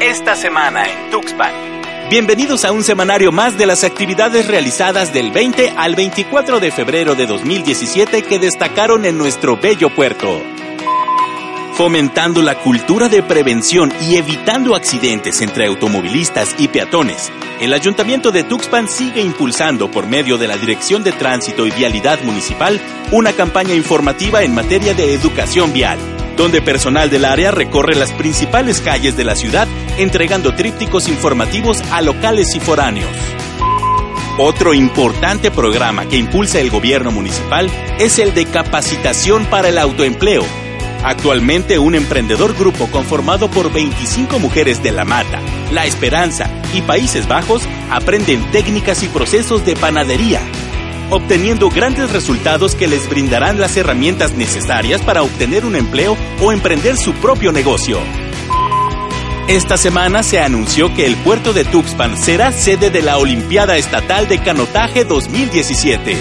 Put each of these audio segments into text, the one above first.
esta semana en Tuxpan. Bienvenidos a un semanario más de las actividades realizadas del 20 al 24 de febrero de 2017 que destacaron en nuestro bello puerto. Fomentando la cultura de prevención y evitando accidentes entre automovilistas y peatones, el Ayuntamiento de Tuxpan sigue impulsando por medio de la Dirección de Tránsito y Vialidad Municipal una campaña informativa en materia de educación vial donde personal del área recorre las principales calles de la ciudad entregando trípticos informativos a locales y foráneos. Otro importante programa que impulsa el gobierno municipal es el de capacitación para el autoempleo. Actualmente un emprendedor grupo conformado por 25 mujeres de La Mata, La Esperanza y Países Bajos aprenden técnicas y procesos de panadería, obteniendo grandes resultados que les brindarán las herramientas necesarias para obtener un empleo o emprender su propio negocio. Esta semana se anunció que el puerto de Tuxpan será sede de la Olimpiada Estatal de Canotaje 2017.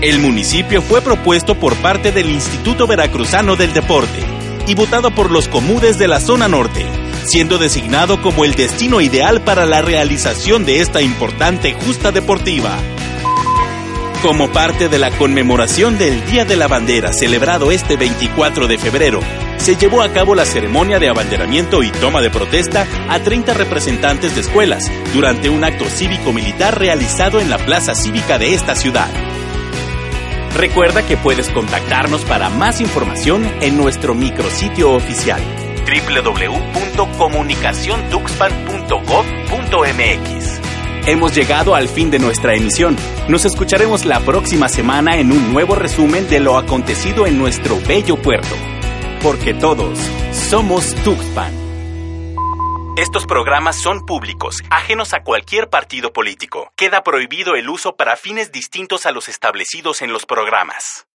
El municipio fue propuesto por parte del Instituto Veracruzano del Deporte y votado por los comunes de la zona norte, siendo designado como el destino ideal para la realización de esta importante justa deportiva. Como parte de la conmemoración del Día de la Bandera celebrado este 24 de febrero, se llevó a cabo la ceremonia de abanderamiento y toma de protesta a 30 representantes de escuelas durante un acto cívico-militar realizado en la plaza cívica de esta ciudad. Recuerda que puedes contactarnos para más información en nuestro micrositio oficial www.comunicaciontuxpan.gov.mx. Hemos llegado al fin de nuestra emisión. Nos escucharemos la próxima semana en un nuevo resumen de lo acontecido en nuestro bello puerto. Porque todos somos Tuxpan. Estos programas son públicos, ajenos a cualquier partido político. Queda prohibido el uso para fines distintos a los establecidos en los programas.